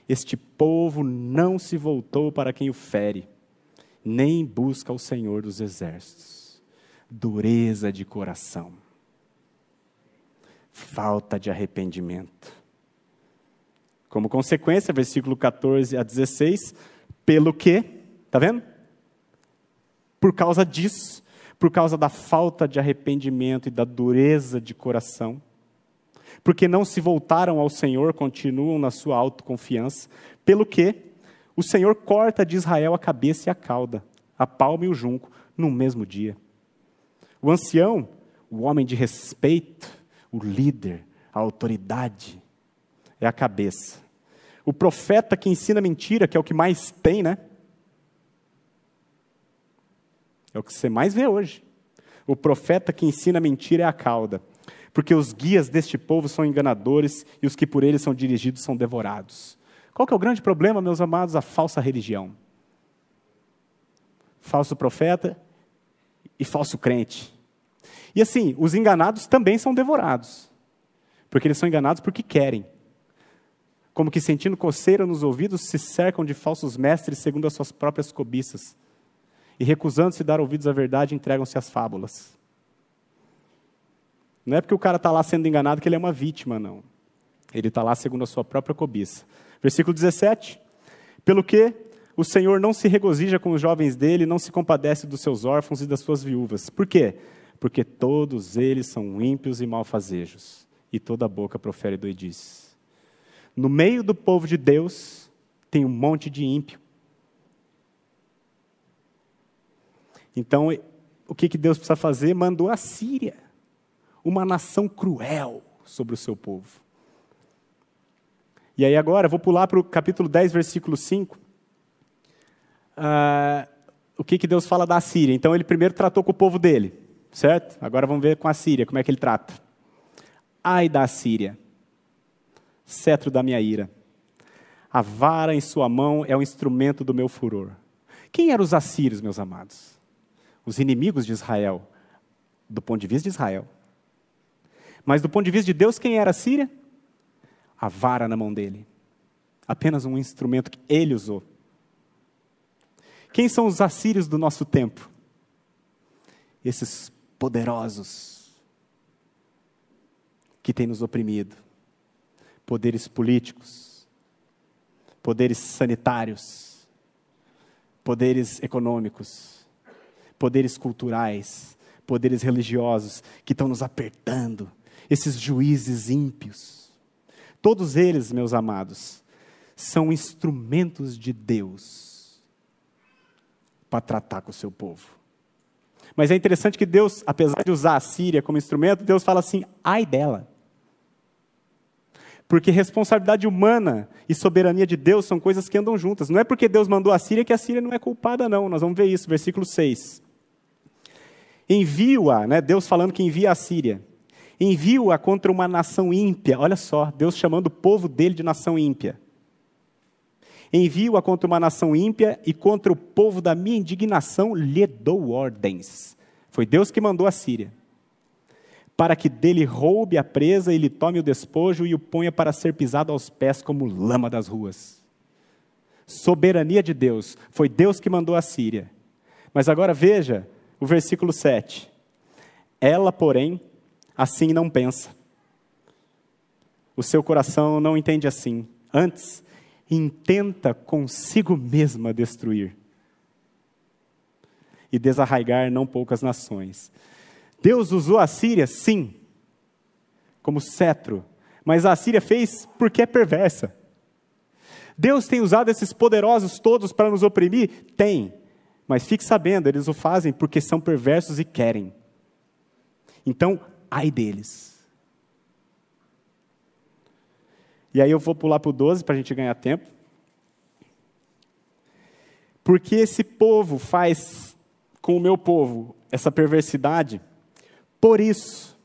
este povo não se voltou para quem o fere nem busca o Senhor dos exércitos. Dureza de coração, falta de arrependimento. Como consequência, versículo 14 a 16, pelo que, tá vendo? Por causa disso, por causa da falta de arrependimento e da dureza de coração, porque não se voltaram ao Senhor, continuam na sua autoconfiança, pelo que o Senhor corta de Israel a cabeça e a cauda, a palma e o junco, no mesmo dia. O ancião, o homem de respeito, o líder, a autoridade, é a cabeça. O profeta que ensina mentira, que é o que mais tem, né? É o que você mais vê hoje. O profeta que ensina mentira é a cauda, porque os guias deste povo são enganadores e os que por eles são dirigidos são devorados. Qual que é o grande problema, meus amados? A falsa religião. Falso profeta e falso crente. E assim, os enganados também são devorados. Porque eles são enganados porque querem. Como que sentindo coceira nos ouvidos, se cercam de falsos mestres segundo as suas próprias cobiças. E recusando-se dar ouvidos à verdade, entregam-se às fábulas. Não é porque o cara está lá sendo enganado que ele é uma vítima, não. Ele está lá segundo a sua própria cobiça. Versículo 17. Pelo que o Senhor não se regozija com os jovens dele, não se compadece dos seus órfãos e das suas viúvas. Por quê? Porque todos eles são ímpios e malfazejos, e toda boca profere doidices. No meio do povo de Deus tem um monte de ímpio. Então, o que, que Deus precisa fazer? Mandou a Síria, uma nação cruel sobre o seu povo. E aí agora, vou pular para o capítulo 10, versículo 5. Ah, o que, que Deus fala da Síria? Então, ele primeiro tratou com o povo dele, certo? Agora vamos ver com a Síria, como é que ele trata. Ai da Síria, cetro da minha ira. A vara em sua mão é o instrumento do meu furor. Quem eram os assírios, meus amados? Os inimigos de Israel, do ponto de vista de Israel. Mas do ponto de vista de Deus, quem era a Síria? A vara na mão dele. Apenas um instrumento que ele usou. Quem são os assírios do nosso tempo? Esses poderosos que têm nos oprimido. Poderes políticos, poderes sanitários, poderes econômicos, poderes culturais, poderes religiosos que estão nos apertando, esses juízes ímpios. Todos eles, meus amados, são instrumentos de Deus para tratar com o seu povo. Mas é interessante que Deus, apesar de usar a Síria como instrumento, Deus fala assim: ai dela. Porque responsabilidade humana e soberania de Deus são coisas que andam juntas. Não é porque Deus mandou a Síria que a Síria não é culpada, não. Nós vamos ver isso, versículo 6. Envio-a, né, Deus falando que envia a Síria envio-a contra uma nação ímpia. Olha só, Deus chamando o povo dele de nação ímpia. Envio-a contra uma nação ímpia e contra o povo da minha indignação lhe dou ordens. Foi Deus que mandou a Síria. Para que dele roube a presa e lhe tome o despojo e o ponha para ser pisado aos pés como lama das ruas. Soberania de Deus. Foi Deus que mandou a Síria. Mas agora veja o versículo 7. Ela, porém, assim não pensa. O seu coração não entende assim. Antes, intenta consigo mesma destruir e desarraigar não poucas nações. Deus usou a Síria, sim, como cetro, mas a Síria fez porque é perversa. Deus tem usado esses poderosos todos para nos oprimir? Tem, mas fique sabendo, eles o fazem porque são perversos e querem. Então, ai deles. E aí eu vou pular para o 12 para a gente ganhar tempo. Porque esse povo faz com o meu povo essa perversidade, por isso,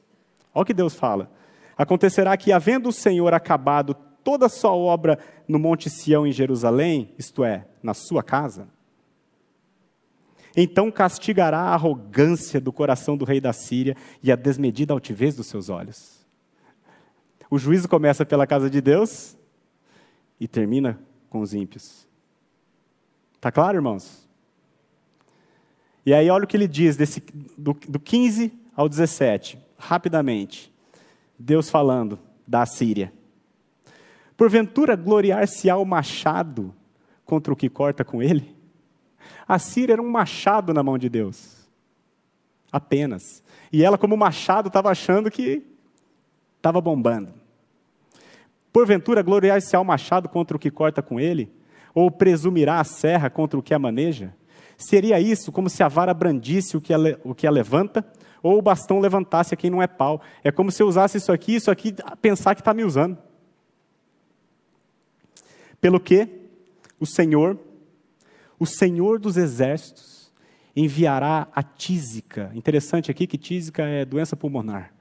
olha o que Deus fala: acontecerá que, havendo o Senhor acabado toda a sua obra no Monte Sião em Jerusalém, isto é, na sua casa, então castigará a arrogância do coração do rei da Síria e a desmedida altivez dos seus olhos. O juízo começa pela casa de Deus e termina com os ímpios. Está claro, irmãos? E aí, olha o que ele diz desse, do, do 15 ao 17, rapidamente. Deus falando da Síria. Porventura gloriar-se-á o machado contra o que corta com ele? A Síria era um machado na mão de Deus. Apenas. E ela, como machado, estava achando que estava bombando. Porventura, gloriar-se ao machado contra o que corta com ele? Ou presumirá a serra contra o que a maneja? Seria isso como se a vara brandisse o que a, o que a levanta, ou o bastão levantasse a quem não é pau. É como se eu usasse isso aqui, isso aqui, pensar que está me usando. Pelo que o Senhor o Senhor dos Exércitos enviará a tísica. Interessante aqui que tísica é doença pulmonar.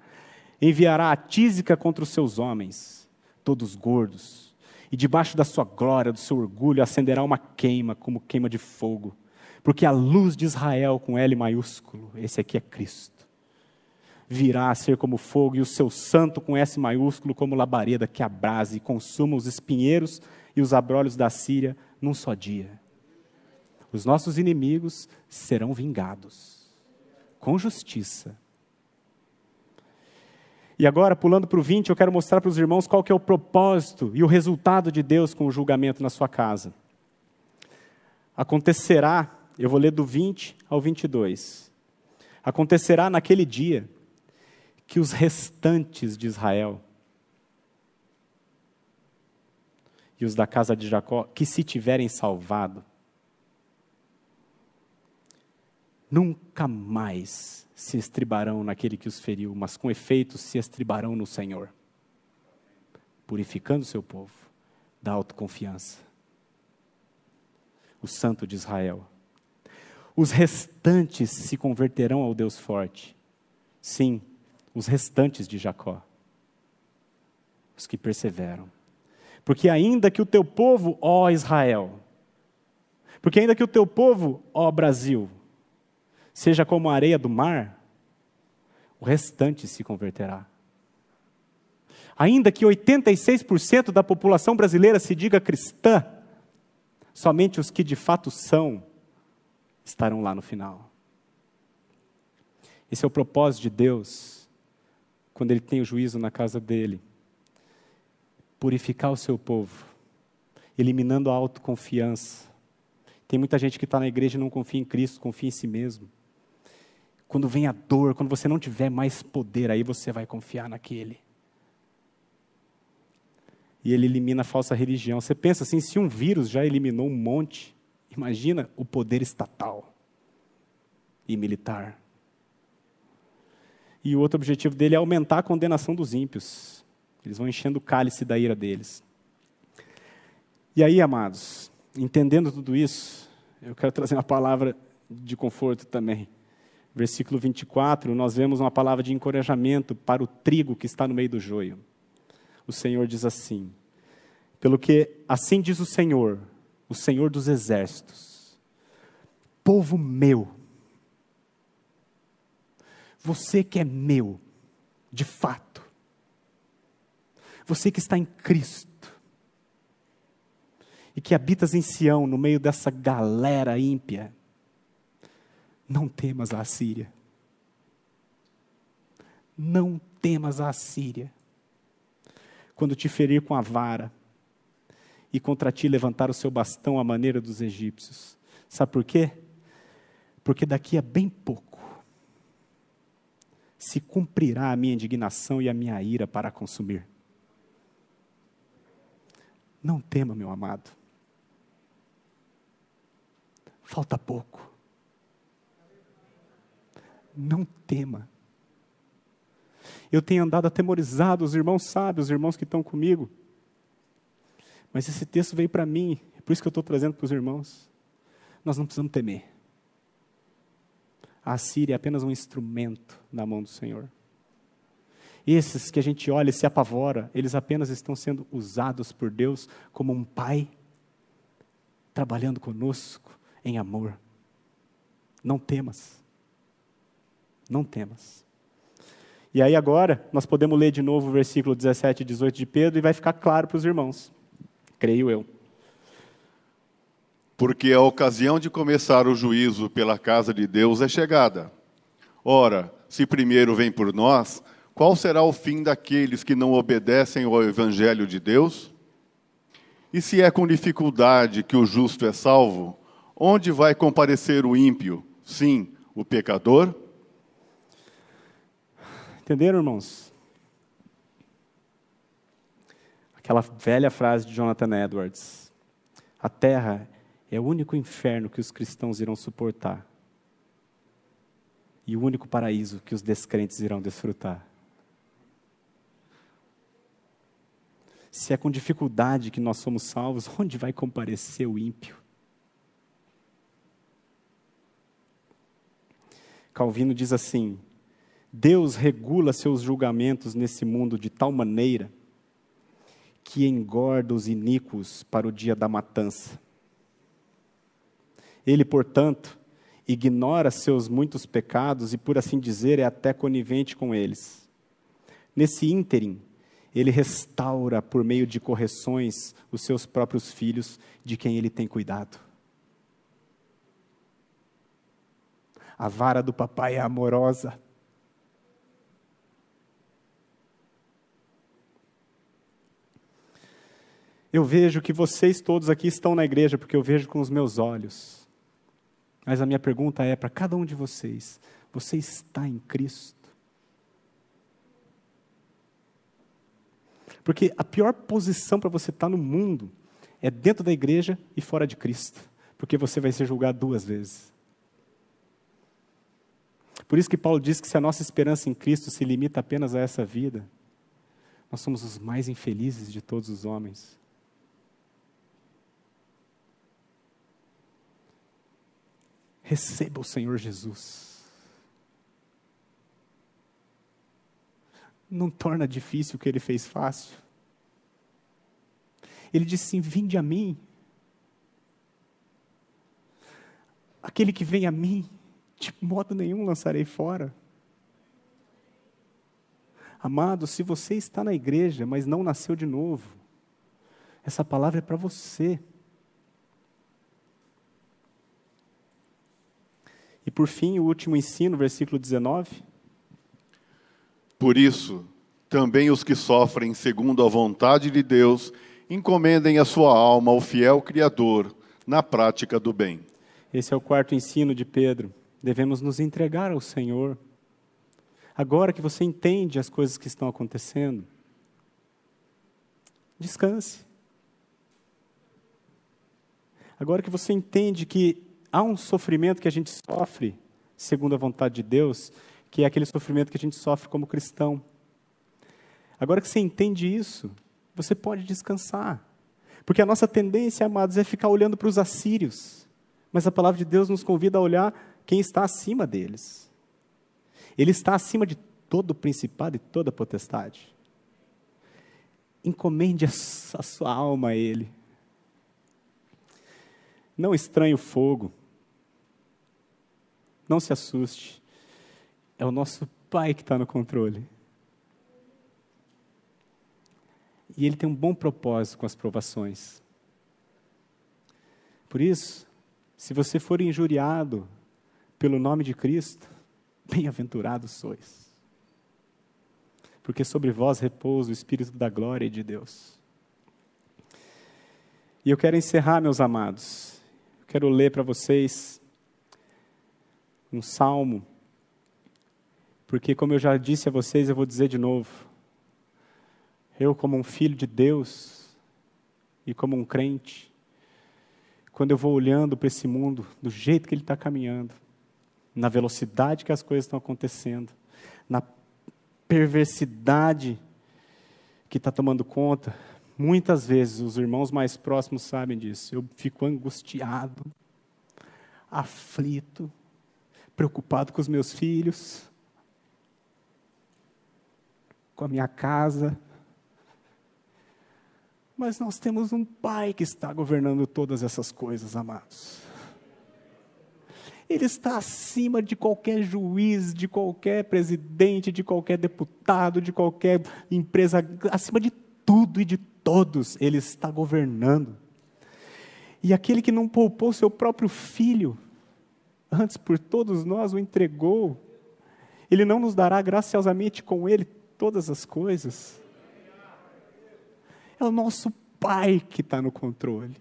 Enviará a tísica contra os seus homens, todos gordos, e debaixo da sua glória, do seu orgulho, acenderá uma queima, como queima de fogo. Porque a luz de Israel, com L maiúsculo, esse aqui é Cristo, virá a ser como fogo, e o seu santo, com S maiúsculo, como labareda que abrase e consuma os espinheiros e os abrolhos da Síria num só dia. Os nossos inimigos serão vingados com justiça. E agora, pulando para o 20, eu quero mostrar para os irmãos qual que é o propósito e o resultado de Deus com o julgamento na sua casa. Acontecerá, eu vou ler do 20 ao 22. Acontecerá naquele dia que os restantes de Israel e os da casa de Jacó, que se tiverem salvado, nunca mais se estribarão naquele que os feriu, mas com efeito se estribarão no Senhor, purificando seu povo da autoconfiança. O Santo de Israel. Os restantes se converterão ao Deus forte. Sim, os restantes de Jacó. Os que perseveram. Porque ainda que o teu povo, ó Israel, porque ainda que o teu povo, ó Brasil, seja como a areia do mar, o restante se converterá. Ainda que 86% da população brasileira se diga cristã, somente os que de fato são estarão lá no final. Esse é o propósito de Deus, quando Ele tem o juízo na casa dele purificar o seu povo, eliminando a autoconfiança. Tem muita gente que está na igreja e não confia em Cristo, confia em si mesmo. Quando vem a dor, quando você não tiver mais poder, aí você vai confiar naquele. E ele elimina a falsa religião. Você pensa assim, se um vírus já eliminou um monte, imagina o poder estatal e militar. E o outro objetivo dele é aumentar a condenação dos ímpios. Eles vão enchendo o cálice da ira deles. E aí, amados, entendendo tudo isso, eu quero trazer uma palavra de conforto também. Versículo 24, nós vemos uma palavra de encorajamento para o trigo que está no meio do joio. O Senhor diz assim: Pelo que assim diz o Senhor, o Senhor dos exércitos, povo meu, você que é meu, de fato, você que está em Cristo e que habitas em Sião, no meio dessa galera ímpia, não temas a Síria. Não temas a Síria. Quando te ferir com a vara e contra ti levantar o seu bastão à maneira dos egípcios. Sabe por quê? Porque daqui a bem pouco se cumprirá a minha indignação e a minha ira para consumir. Não tema, meu amado. Falta pouco. Não tema. Eu tenho andado atemorizado, os irmãos sabem, os irmãos que estão comigo. Mas esse texto veio para mim, é por isso que eu estou trazendo para os irmãos. Nós não precisamos temer. A Síria é apenas um instrumento na mão do Senhor. Esses que a gente olha e se apavora, eles apenas estão sendo usados por Deus como um pai trabalhando conosco em amor. Não temas. Não temas. E aí agora, nós podemos ler de novo o versículo 17 e 18 de Pedro e vai ficar claro para os irmãos. Creio eu. Porque a ocasião de começar o juízo pela casa de Deus é chegada. Ora, se primeiro vem por nós, qual será o fim daqueles que não obedecem ao Evangelho de Deus? E se é com dificuldade que o justo é salvo, onde vai comparecer o ímpio? Sim, o pecador? Entenderam, irmãos? Aquela velha frase de Jonathan Edwards: A terra é o único inferno que os cristãos irão suportar e o único paraíso que os descrentes irão desfrutar. Se é com dificuldade que nós somos salvos, onde vai comparecer o ímpio? Calvino diz assim: Deus regula seus julgamentos nesse mundo de tal maneira que engorda os iníquos para o dia da matança. Ele, portanto, ignora seus muitos pecados e, por assim dizer, é até conivente com eles. Nesse ínterim, ele restaura por meio de correções os seus próprios filhos, de quem ele tem cuidado. A vara do papai é amorosa. Eu vejo que vocês todos aqui estão na igreja porque eu vejo com os meus olhos. Mas a minha pergunta é para cada um de vocês: você está em Cristo? Porque a pior posição para você estar no mundo é dentro da igreja e fora de Cristo, porque você vai ser julgado duas vezes. Por isso que Paulo diz que se a nossa esperança em Cristo se limita apenas a essa vida, nós somos os mais infelizes de todos os homens. Receba o Senhor Jesus. Não torna difícil o que ele fez fácil. Ele disse assim: Vinde a mim. Aquele que vem a mim, de modo nenhum lançarei fora. Amado, se você está na igreja, mas não nasceu de novo, essa palavra é para você. E por fim, o último ensino, versículo 19. Por isso, também os que sofrem segundo a vontade de Deus, encomendem a sua alma ao fiel Criador na prática do bem. Esse é o quarto ensino de Pedro. Devemos nos entregar ao Senhor. Agora que você entende as coisas que estão acontecendo, descanse. Agora que você entende que há um sofrimento que a gente sofre, segundo a vontade de Deus, que é aquele sofrimento que a gente sofre como cristão. Agora que você entende isso, você pode descansar. Porque a nossa tendência, amados, é ficar olhando para os assírios. Mas a palavra de Deus nos convida a olhar quem está acima deles. Ele está acima de todo principado e toda potestade. Encomende a sua alma a Ele. Não estranhe o fogo. Não se assuste. É o nosso Pai que está no controle. E Ele tem um bom propósito com as provações. Por isso, se você for injuriado pelo nome de Cristo, bem-aventurados sois. Porque sobre vós repousa o Espírito da glória de Deus. E eu quero encerrar, meus amados. Quero ler para vocês um salmo, porque, como eu já disse a vocês, eu vou dizer de novo. Eu, como um filho de Deus e como um crente, quando eu vou olhando para esse mundo do jeito que ele está caminhando, na velocidade que as coisas estão acontecendo, na perversidade que está tomando conta, muitas vezes os irmãos mais próximos sabem disso. Eu fico angustiado, aflito, preocupado com os meus filhos, com a minha casa. Mas nós temos um Pai que está governando todas essas coisas, amados. Ele está acima de qualquer juiz, de qualquer presidente, de qualquer deputado, de qualquer empresa, acima de tudo e de todos, Ele está governando. E aquele que não poupou seu próprio filho, antes por todos nós o entregou, Ele não nos dará graciosamente com Ele todas as coisas? É o nosso Pai que está no controle,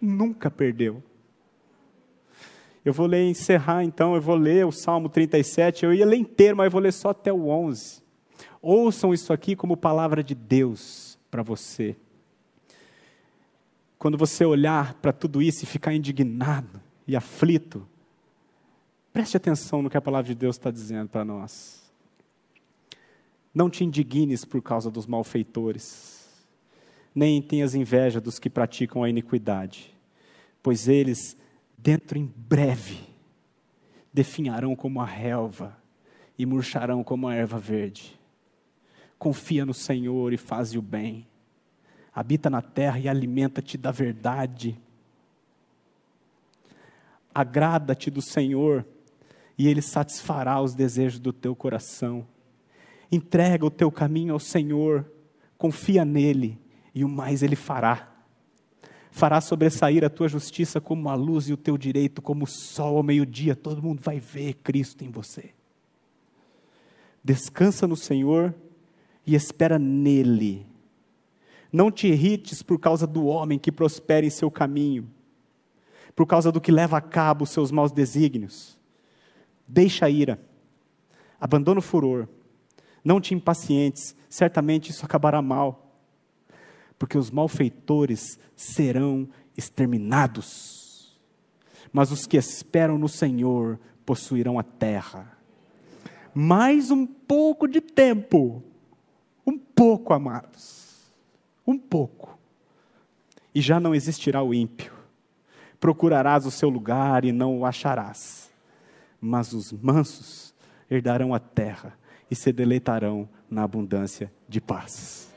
nunca perdeu. Eu vou ler, encerrar então, eu vou ler o Salmo 37, eu ia ler inteiro, mas eu vou ler só até o 11. Ouçam isso aqui como palavra de Deus para você. Quando você olhar para tudo isso e ficar indignado e aflito, Preste atenção no que a palavra de Deus está dizendo para nós. Não te indignes por causa dos malfeitores, nem tenhas inveja dos que praticam a iniquidade, pois eles, dentro em breve, definharão como a relva e murcharão como a erva verde. Confia no Senhor e faz o bem. Habita na terra e alimenta-te da verdade. Agrada-te do Senhor e Ele satisfará os desejos do teu coração. Entrega o teu caminho ao Senhor, confia nele, e o mais Ele fará. Fará sobressair a tua justiça como a luz e o teu direito como o sol ao meio-dia. Todo mundo vai ver Cristo em você. Descansa no Senhor e espera nele. Não te irrites por causa do homem que prospera em seu caminho, por causa do que leva a cabo os seus maus desígnios Deixa a ira, abandona o furor, não te impacientes, certamente isso acabará mal. porque os malfeitores serão exterminados. Mas os que esperam no Senhor possuirão a terra. Mais um pouco de tempo, um pouco, amados, um pouco, e já não existirá o ímpio. Procurarás o seu lugar e não o acharás. Mas os mansos herdarão a terra e se deleitarão na abundância de paz.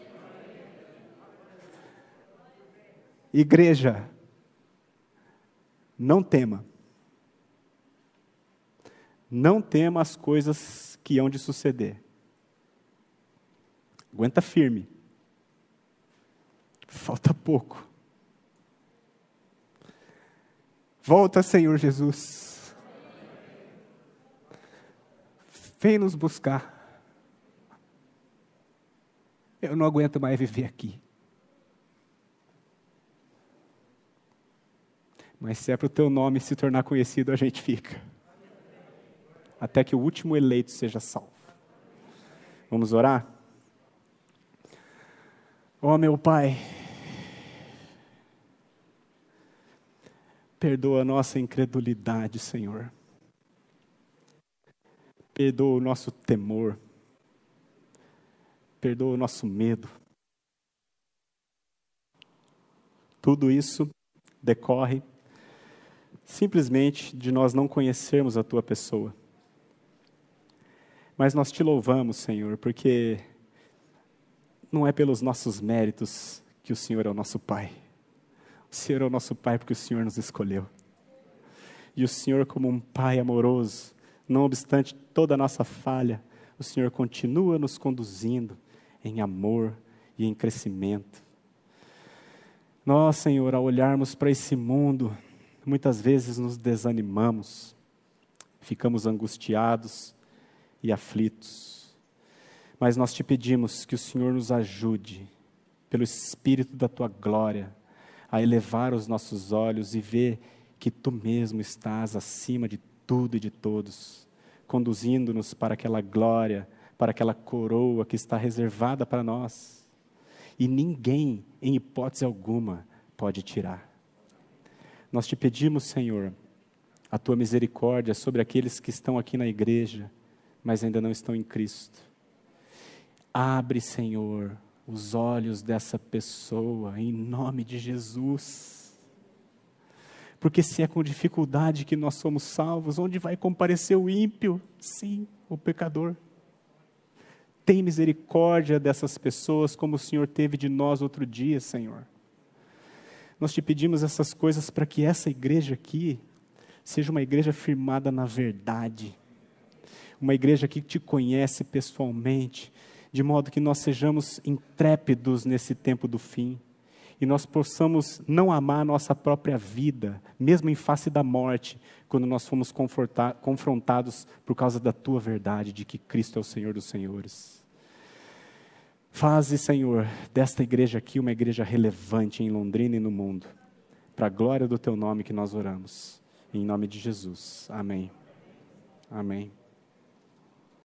Igreja, não tema. Não tema as coisas que hão de suceder. Aguenta firme. Falta pouco. Volta, Senhor Jesus. Vem nos buscar. Eu não aguento mais viver aqui. Mas se é para o teu nome se tornar conhecido, a gente fica. Até que o último eleito seja salvo. Vamos orar? Ó oh, meu Pai, perdoa a nossa incredulidade, Senhor. Perdoa o nosso temor. Perdoa o nosso medo. Tudo isso decorre simplesmente de nós não conhecermos a tua pessoa. Mas nós te louvamos, Senhor, porque não é pelos nossos méritos que o Senhor é o nosso Pai. O Senhor é o nosso Pai porque o Senhor nos escolheu. E o Senhor, como um Pai amoroso, não obstante toda a nossa falha, o Senhor continua nos conduzindo em amor e em crescimento. Nós, Senhor, ao olharmos para esse mundo, muitas vezes nos desanimamos, ficamos angustiados e aflitos. Mas nós te pedimos que o Senhor nos ajude, pelo Espírito da tua glória, a elevar os nossos olhos e ver que tu mesmo estás acima de tudo e de todos, conduzindo-nos para aquela glória, para aquela coroa que está reservada para nós. E ninguém, em hipótese alguma, pode tirar. Nós te pedimos, Senhor, a tua misericórdia sobre aqueles que estão aqui na igreja, mas ainda não estão em Cristo. Abre, Senhor, os olhos dessa pessoa, em nome de Jesus. Porque se é com dificuldade que nós somos salvos, onde vai comparecer o ímpio? Sim, o pecador. Tem misericórdia dessas pessoas, como o Senhor teve de nós outro dia, Senhor. Nós te pedimos essas coisas para que essa igreja aqui seja uma igreja firmada na verdade, uma igreja que te conhece pessoalmente, de modo que nós sejamos intrépidos nesse tempo do fim e nós possamos não amar a nossa própria vida, mesmo em face da morte, quando nós fomos confrontados por causa da tua verdade de que Cristo é o Senhor dos Senhores. Faze, Senhor, desta igreja aqui uma igreja relevante em Londrina e no mundo, para a glória do teu nome que nós oramos. Em nome de Jesus. Amém. Amém.